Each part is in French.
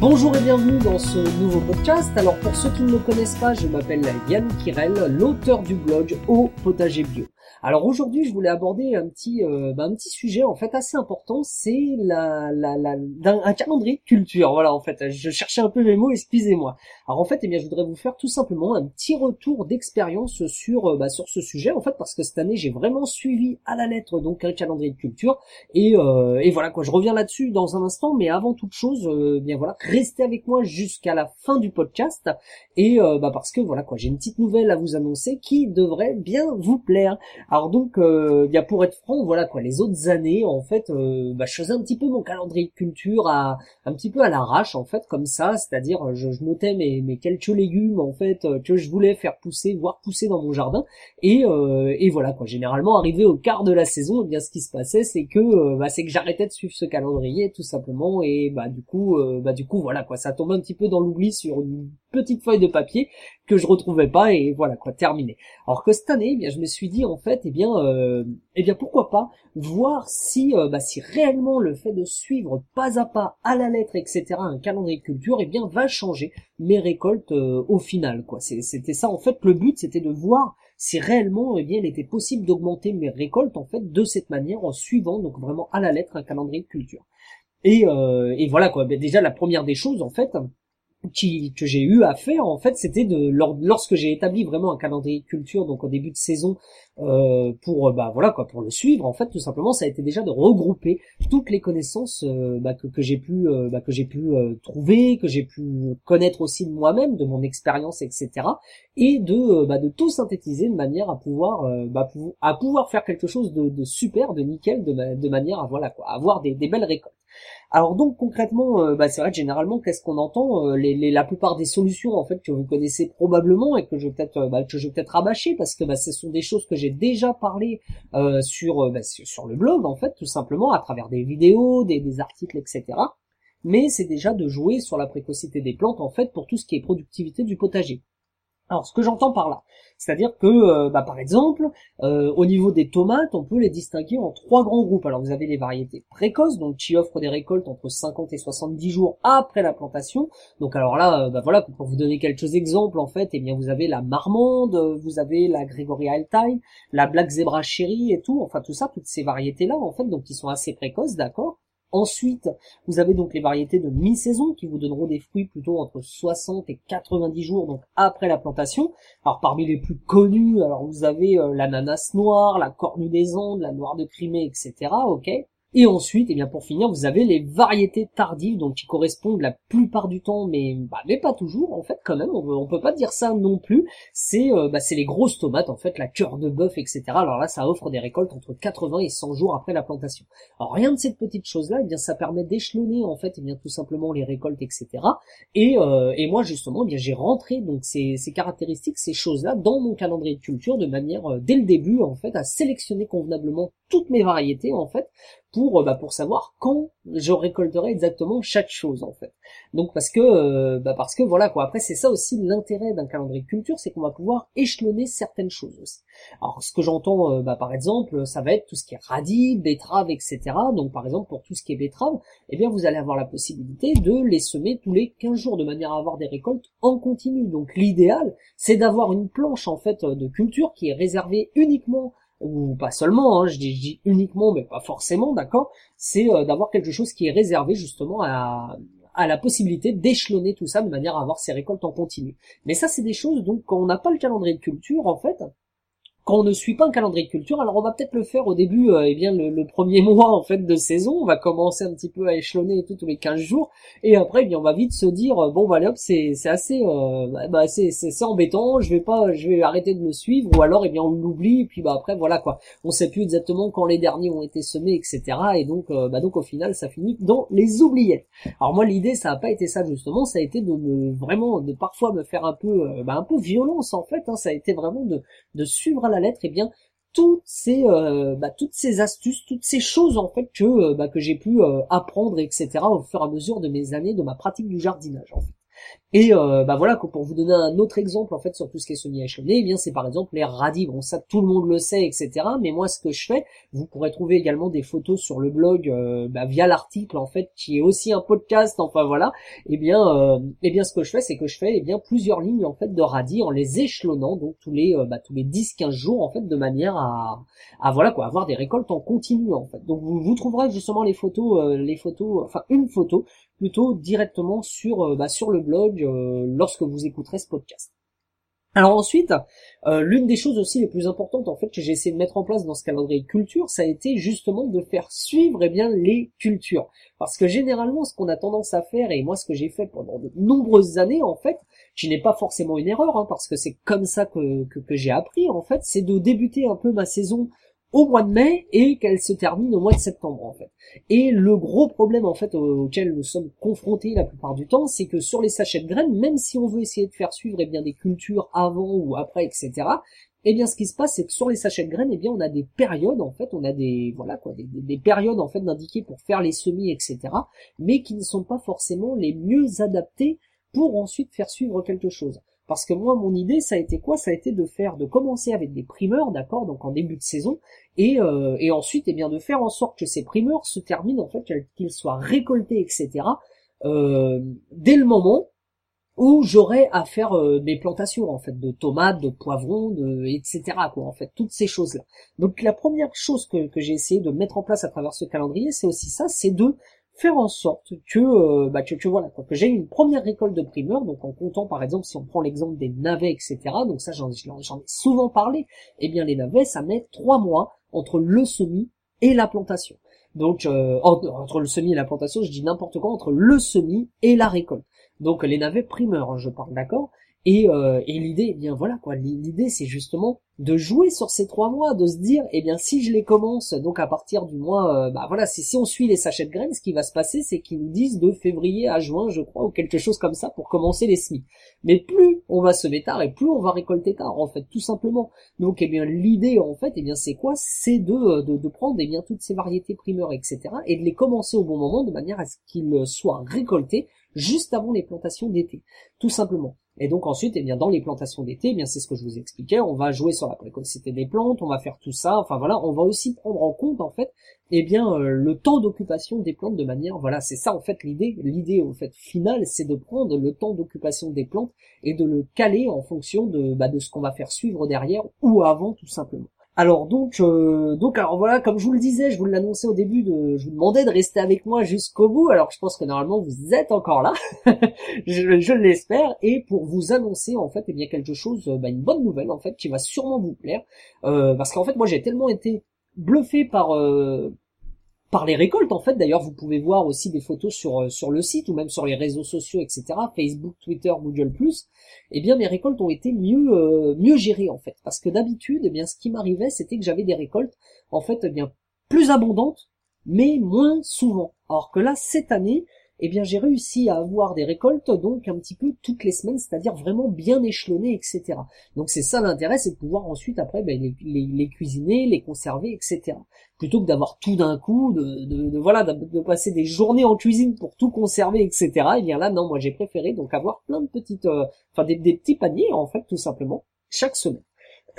Bonjour et bienvenue dans ce nouveau podcast. Alors pour ceux qui ne me connaissent pas, je m'appelle Yann Kirel, l'auteur du blog Au Potager Bio. Alors aujourd'hui, je voulais aborder un petit, euh, bah, un petit sujet en fait assez important, c'est la, la, un, calendrier de culture. Voilà, en fait, je cherchais un peu mes mots, excusez-moi. Alors en fait, eh bien, je voudrais vous faire tout simplement un petit retour d'expérience sur, euh, bah, sur ce sujet, en fait, parce que cette année, j'ai vraiment suivi à la lettre donc un calendrier de culture, et, euh, et voilà quoi. Je reviens là-dessus dans un instant, mais avant toute chose, bien voilà, restez avec moi jusqu'à la fin du podcast, et bah parce que voilà quoi, j'ai une petite nouvelle à vous annoncer qui devrait bien vous plaire. Alors donc, euh, pour être franc, voilà quoi, les autres années, en fait, euh, bah, je faisais un petit peu mon calendrier de culture à un petit peu à l'arrache, en fait, comme ça, c'est-à-dire je, je notais mes, mes quelques légumes, en fait, euh, que je voulais faire pousser, voir pousser dans mon jardin, et, euh, et voilà quoi. Généralement, arrivé au quart de la saison, eh bien ce qui se passait, c'est que euh, bah, c'est que j'arrêtais de suivre ce calendrier tout simplement, et bah du coup, bah du coup voilà quoi, ça tombe un petit peu dans l'oubli sur une petite feuille de papier que je retrouvais pas et voilà quoi terminé. Alors que cette année, eh bien je me suis dit en fait eh bien euh, eh bien pourquoi pas voir si euh, bah, si réellement le fait de suivre pas à pas à la lettre etc un calendrier de culture eh bien va changer mes récoltes euh, au final quoi. C'était ça en fait le but c'était de voir si réellement eh bien il était possible d'augmenter mes récoltes en fait de cette manière en suivant donc vraiment à la lettre un calendrier de culture. Et, euh, et voilà quoi. Ben, déjà la première des choses en fait qui, que j'ai eu à faire en fait c'était de lorsque j'ai établi vraiment un calendrier de culture donc au début de saison euh, pour bah voilà quoi pour le suivre en fait tout simplement ça a été déjà de regrouper toutes les connaissances euh, bah, que, j'ai pu euh, bah, que j'ai pu euh, trouver que j'ai pu connaître aussi de moi-même de mon expérience etc et de bah, de tout synthétiser de manière à pouvoir bah, à pouvoir faire quelque chose de, de super de nickel de, de manière à voilà quoi avoir des, belles récoltes. Alors donc concrètement, euh, bah, c'est vrai que généralement, qu'est-ce qu'on entend euh, les, La plupart des solutions en fait que vous connaissez probablement et que je vais peut-être euh, que je peut-être rabâcher parce que bah, ce sont des choses que j'ai déjà parlé sur, bah, sur le blog en fait, tout simplement à travers des vidéos, des articles, etc. Mais c'est déjà de jouer sur la précocité des plantes en fait pour tout ce qui est productivité du potager. Alors ce que j'entends par là, c'est-à-dire que, euh, bah, par exemple, euh, au niveau des tomates, on peut les distinguer en trois grands groupes. Alors vous avez les variétés précoces, donc qui offrent des récoltes entre 50 et 70 jours après la plantation. Donc alors là, euh, bah, voilà, pour vous donner quelques exemples, en fait, eh bien vous avez la marmande, vous avez la Gregoria Altai, la Black Zebra Cherry et tout, enfin tout ça, toutes ces variétés-là, en fait, donc qui sont assez précoces, d'accord Ensuite, vous avez donc les variétés de mi-saison qui vous donneront des fruits plutôt entre 60 et 90 jours donc après la plantation. Alors parmi les plus connus, alors vous avez euh, l'ananas noir, la cornue des Andes, la noire de Crimée, etc. Ok. Et ensuite, et eh bien pour finir, vous avez les variétés tardives, donc qui correspondent la plupart du temps, mais bah, mais pas toujours en fait quand même. On, on peut pas dire ça non plus. C'est euh, bah, c'est les grosses tomates en fait, la cœur de bœuf, etc. Alors là, ça offre des récoltes entre 80 et 100 jours après la plantation. Alors rien de cette petite chose là, eh bien ça permet d'échelonner en fait, eh bien tout simplement les récoltes, etc. Et euh, et moi justement, bien j'ai rentré donc ces, ces caractéristiques, ces choses là dans mon calendrier de culture de manière euh, dès le début en fait à sélectionner convenablement toutes mes variétés en fait pour euh, bah, pour savoir quand je récolterai exactement chaque chose en fait. Donc parce que euh, bah, parce que voilà quoi. Après c'est ça aussi l'intérêt d'un calendrier de culture, c'est qu'on va pouvoir échelonner certaines choses aussi. Alors ce que j'entends euh, bah, par exemple, ça va être tout ce qui est radis, betterave, etc. Donc par exemple pour tout ce qui est betterave, eh bien vous allez avoir la possibilité de les semer tous les 15 jours de manière à avoir des récoltes en continu. Donc l'idéal c'est d'avoir une planche en fait de culture qui est réservée uniquement ou pas seulement, hein, je, dis, uniquement, mais pas forcément, d'accord, c'est euh, d'avoir quelque chose qui est réservé justement à, à la possibilité d'échelonner tout ça de manière à avoir ses récoltes en continu. Mais ça, c'est des choses, donc, quand on n'a pas le calendrier de culture, en fait, on ne suit pas un calendrier de culture, alors on va peut-être le faire au début, euh, eh bien le, premier mois en fait de saison, on va commencer un petit peu à échelonner tout tous les 15 jours, et après eh bien on va vite se dire euh, bon bah hop c'est c'est assez euh, bah, bah c'est c'est embêtant, je vais pas je vais arrêter de le suivre, ou alors eh bien on l'oublie et puis bah après voilà quoi, on sait plus exactement quand les derniers ont été semés etc. Et donc bah donc au final ça finit dans les oubliettes. Alors moi l'idée ça a pas été ça justement, ça a été de me vraiment de parfois me faire un peu bah, un peu violence en fait, hein, ça a été vraiment de de suivre la lettre, et eh bien toutes ces euh, bah, toutes ces astuces, toutes ces choses en fait que euh, bah, que j'ai pu euh, apprendre, etc. au fur et à mesure de mes années de ma pratique du jardinage en fait. Et euh, bah voilà, pour vous donner un autre exemple en fait sur tout ce qui est semi-échelonné, eh bien c'est par exemple les radis. Bon ça tout le monde le sait, etc. Mais moi ce que je fais, vous pourrez trouver également des photos sur le blog euh, bah, via l'article en fait qui est aussi un podcast. Enfin voilà, et eh bien euh, eh bien ce que je fais, c'est que je fais eh bien plusieurs lignes en fait de radis en les échelonnant donc tous les euh, bah, tous les 10-15 jours en fait de manière à, à voilà quoi avoir des récoltes en continu en fait. Donc vous, vous trouverez justement les photos les photos enfin une photo plutôt directement sur euh, bah, le blog euh, lorsque vous écouterez ce podcast. Alors ensuite, euh, l'une des choses aussi les plus importantes en fait que j'ai essayé de mettre en place dans ce calendrier culture, ça a été justement de faire suivre eh bien les cultures. Parce que généralement, ce qu'on a tendance à faire, et moi ce que j'ai fait pendant de nombreuses années en fait, je n'ai pas forcément une erreur, hein, parce que c'est comme ça que, que, que j'ai appris en fait, c'est de débuter un peu ma saison au mois de mai et qu'elle se termine au mois de septembre en fait. Et le gros problème en fait auquel nous sommes confrontés la plupart du temps, c'est que sur les sachets de graines, même si on veut essayer de faire suivre eh bien des cultures avant ou après, etc. Eh bien, ce qui se passe, c'est que sur les sachets de graines, eh bien, on a des périodes, en fait, on a des, voilà, quoi, des, des périodes, en fait, d'indiquer pour faire les semis, etc., mais qui ne sont pas forcément les mieux adaptées pour ensuite faire suivre quelque chose. Parce que moi, mon idée, ça a été quoi? Ça a été de faire, de commencer avec des primeurs, d'accord, donc en début de saison, et, euh, et ensuite, eh bien, de faire en sorte que ces primeurs se terminent, en fait, qu'ils soient récoltés, etc., euh, dès le moment où j'aurai à faire euh, mes plantations, en fait, de tomates, de poivrons, de, etc., quoi, en fait, toutes ces choses-là. Donc, la première chose que, que j'ai essayé de mettre en place à travers ce calendrier, c'est aussi ça, c'est de faire en sorte que, euh, bah, que, voilà, que j'ai une première récolte de primeurs, donc en comptant par exemple, si on prend l'exemple des navets, etc., donc ça j'en ai souvent parlé, eh bien les navets, ça met trois mois entre le semis et la plantation. Donc euh, entre le semis et la plantation, je dis n'importe quoi, entre le semis et la récolte. Donc les navets primeurs, hein, je parle, d'accord? Et, euh, et l'idée, eh bien voilà quoi, l'idée c'est justement de jouer sur ces trois mois, de se dire, eh bien si je les commence donc à partir du mois, euh, bah voilà, si, si on suit les sachets de graines, ce qui va se passer, c'est qu'ils nous disent de février à juin, je crois, ou quelque chose comme ça pour commencer les semis. Mais plus on va semer tard et plus on va récolter tard, en fait, tout simplement. Donc eh bien l'idée en fait, eh bien c'est quoi? C'est de, euh, de, de prendre eh bien toutes ces variétés primeurs, etc. et de les commencer au bon moment de manière à ce qu'ils soient récoltés juste avant les plantations d'été, tout simplement. Et donc ensuite, eh bien, dans les plantations d'été, eh bien, c'est ce que je vous expliquais, on va jouer sur la précocité des plantes, on va faire tout ça, enfin voilà, on va aussi prendre en compte, en fait, eh bien, euh, le temps d'occupation des plantes de manière, voilà, c'est ça, en fait, l'idée, l'idée, au fait, finale, c'est de prendre le temps d'occupation des plantes et de le caler en fonction de, bah, de ce qu'on va faire suivre derrière ou avant, tout simplement. Alors donc, euh, donc alors voilà, comme je vous le disais, je vous l'annonçais au début, je vous demandais de rester avec moi jusqu'au bout. Alors je pense que normalement vous êtes encore là, je, l'espère, et pour vous annoncer en fait, eh bien quelque chose, euh, bah, une bonne nouvelle en fait, qui va sûrement vous plaire, euh, parce qu'en fait moi j'ai tellement été bluffé par par les récoltes en fait. D'ailleurs, vous pouvez voir aussi des photos sur euh, sur le site ou même sur les réseaux sociaux, etc. Facebook, Twitter, Google+. Eh bien, mes récoltes ont été mieux euh, mieux gérées en fait, parce que d'habitude, eh bien, ce qui m'arrivait, c'était que j'avais des récoltes en fait, eh bien plus abondantes, mais moins souvent. Alors que là, cette année, eh bien j'ai réussi à avoir des récoltes donc un petit peu toutes les semaines, c'est-à-dire vraiment bien échelonnées, etc. Donc c'est ça l'intérêt, c'est de pouvoir ensuite après ben, les, cuisiner, les conserver, etc. Plutôt que d'avoir tout d'un coup, de, voilà, de, passer des journées en cuisine pour tout conserver, etc. Et eh bien là non, moi j'ai préféré donc avoir plein de petites, euh, enfin des petits paniers en fait tout simplement chaque semaine.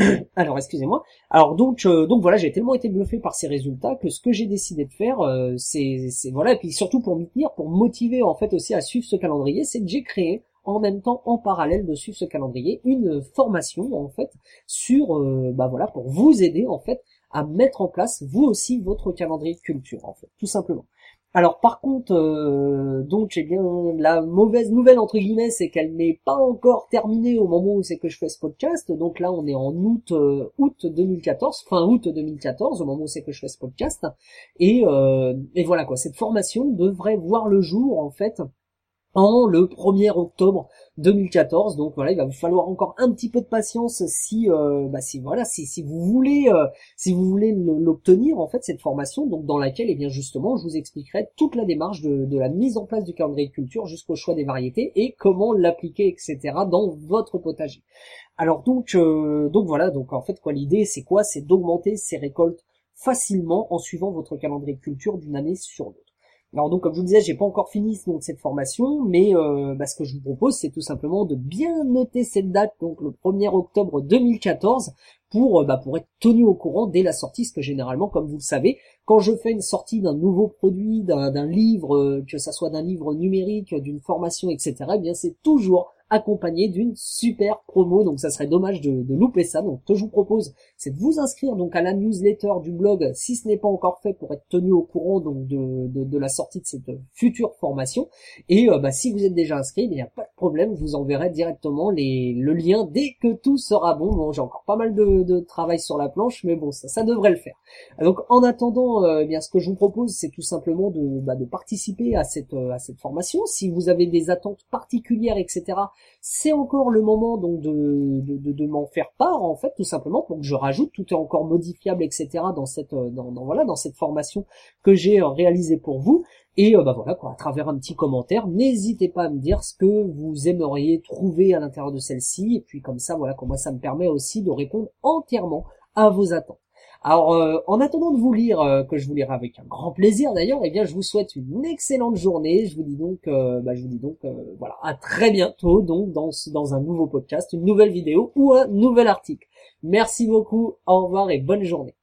Alors excusez-moi. Alors donc euh, donc voilà, j'ai tellement été bluffé par ces résultats que ce que j'ai décidé de faire, euh, c'est voilà, et puis surtout pour m'y tenir, pour motiver en fait aussi à suivre ce calendrier, c'est que j'ai créé en même temps, en parallèle de suivre ce calendrier, une formation en fait sur euh, bah voilà pour vous aider en fait à mettre en place vous aussi votre calendrier de culture en fait, tout simplement. Alors par contre, euh, donc j'ai bien la mauvaise nouvelle entre guillemets, c'est qu'elle n'est pas encore terminée au moment où c'est que je fais ce podcast. Donc là, on est en août euh, août 2014, fin août 2014, au moment où c'est que je fais ce podcast. Et, euh, et voilà quoi, cette formation devrait voir le jour en fait en le 1er octobre 2014. Donc voilà, il va vous falloir encore un petit peu de patience si, euh, bah, voilà, si, vous voulez, euh, si vous voulez l'obtenir en fait cette formation, donc dans laquelle, et eh bien justement, je vous expliquerai toute la démarche de, la mise en place du calendrier de culture jusqu'au choix des variétés et comment l'appliquer, etc. dans votre potager. Alors donc, euh, donc voilà, donc en fait quoi l'idée, c'est quoi? C'est d'augmenter ces récoltes facilement en suivant votre calendrier de culture d'une année sur l'autre. Alors donc comme je vous disais, j'ai pas encore fini donc cette formation, mais euh, bah, ce que je vous propose, c'est tout simplement de bien noter cette date, donc le 1er octobre 2014, pour euh, bah, pour être tenu au courant dès la sortie, parce que généralement, comme vous le savez, quand je fais une sortie d'un nouveau produit, d'un livre, euh, que ça soit d'un livre numérique, d'une formation, etc., eh bien c'est toujours accompagné d'une super promo. Donc ça serait dommage de, louper ça. Donc ce que je vous propose, c'est de vous inscrire donc à la newsletter du blog si ce n'est pas encore fait pour être tenu au courant donc de, de, la sortie de cette future formation. Et euh, bah, si vous êtes déjà inscrit, il n'y a pas de problème, je vous enverrai directement les, le lien dès que tout sera bon. Bon, j'ai encore pas mal de, de, travail sur la planche, mais bon, ça, ça devrait le faire. Donc en attendant, euh, eh bien ce que je vous propose, c'est tout simplement de, bah, de participer à cette, à cette formation. Si vous avez des attentes particulières, etc., c'est encore le moment donc de, de, m'en faire part en fait tout simplement pour que je rajoute tout est encore modifiable etc dans cette euh, dans, voilà dans cette formation que j'ai euh, réalisée pour vous. Et euh, bah voilà quoi à travers un petit commentaire n'hésitez pas à me dire ce que vous aimeriez trouver à l'intérieur de celle-ci. Et puis comme ça voilà comme moi ça me permet aussi de répondre entièrement à vos attentes alors, euh, en attendant de vous lire, euh, que je vous lirai avec un grand plaisir d'ailleurs, eh bien, je vous souhaite une excellente journée. Je vous dis donc, euh, bah, je vous dis donc, voilà, à très bientôt, donc dans dans un nouveau podcast, une nouvelle vidéo ou un nouvel article. Merci beaucoup, au revoir et bonne journée.